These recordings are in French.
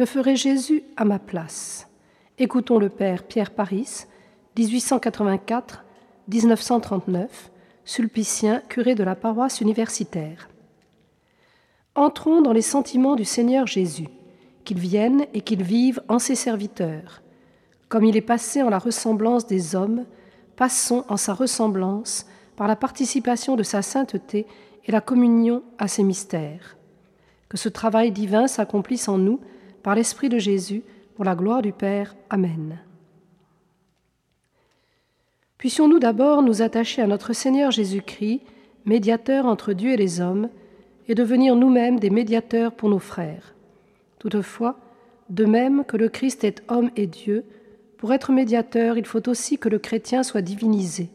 Que ferait Jésus à ma place? Écoutons le Père Pierre Paris, 1884-1939, sulpicien, curé de la paroisse universitaire. Entrons dans les sentiments du Seigneur Jésus, qu'il vienne et qu'il vive en ses serviteurs. Comme il est passé en la ressemblance des hommes, passons en sa ressemblance par la participation de sa sainteté et la communion à ses mystères. Que ce travail divin s'accomplisse en nous par l'Esprit de Jésus, pour la gloire du Père. Amen. Puissions-nous d'abord nous attacher à notre Seigneur Jésus-Christ, médiateur entre Dieu et les hommes, et devenir nous-mêmes des médiateurs pour nos frères. Toutefois, de même que le Christ est homme et Dieu, pour être médiateur, il faut aussi que le chrétien soit divinisé.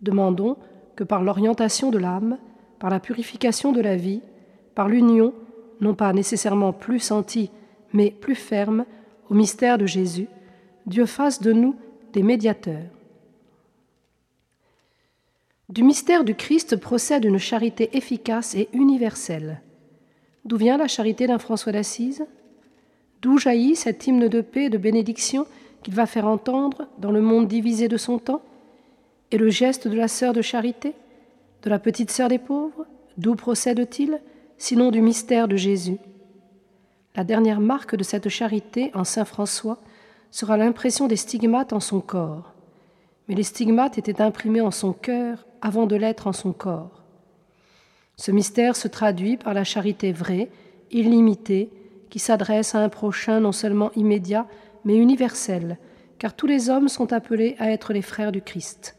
Demandons que par l'orientation de l'âme, par la purification de la vie, par l'union, non pas nécessairement plus sentie, mais plus ferme, au mystère de Jésus, Dieu fasse de nous des médiateurs. Du mystère du Christ procède une charité efficace et universelle. D'où vient la charité d'un François d'Assise? D'où jaillit cet hymne de paix et de bénédiction qu'il va faire entendre dans le monde divisé de son temps? Et le geste de la sœur de charité? De la petite sœur des pauvres? D'où procède-t-il Sinon du mystère de Jésus? La dernière marque de cette charité en Saint François sera l'impression des stigmates en son corps. Mais les stigmates étaient imprimés en son cœur avant de l'être en son corps. Ce mystère se traduit par la charité vraie, illimitée, qui s'adresse à un prochain non seulement immédiat, mais universel, car tous les hommes sont appelés à être les frères du Christ.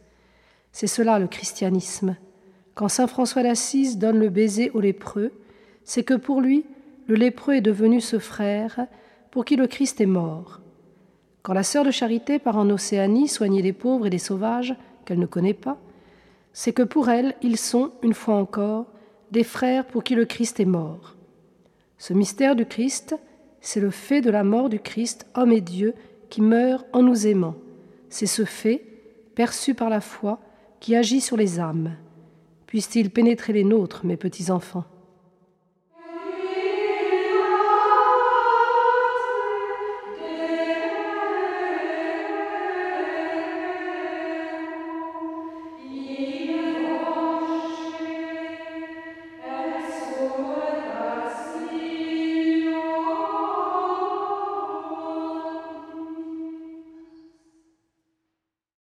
C'est cela le christianisme. Quand Saint François d'Assise donne le baiser aux lépreux, c'est que pour lui, le lépreux est devenu ce frère pour qui le Christ est mort. Quand la sœur de charité part en Océanie soigner les pauvres et les sauvages qu'elle ne connaît pas, c'est que pour elle, ils sont, une fois encore, des frères pour qui le Christ est mort. Ce mystère du Christ, c'est le fait de la mort du Christ, homme et Dieu, qui meurt en nous aimant. C'est ce fait, perçu par la foi, qui agit sur les âmes. Puisse-t-il pénétrer les nôtres, mes petits enfants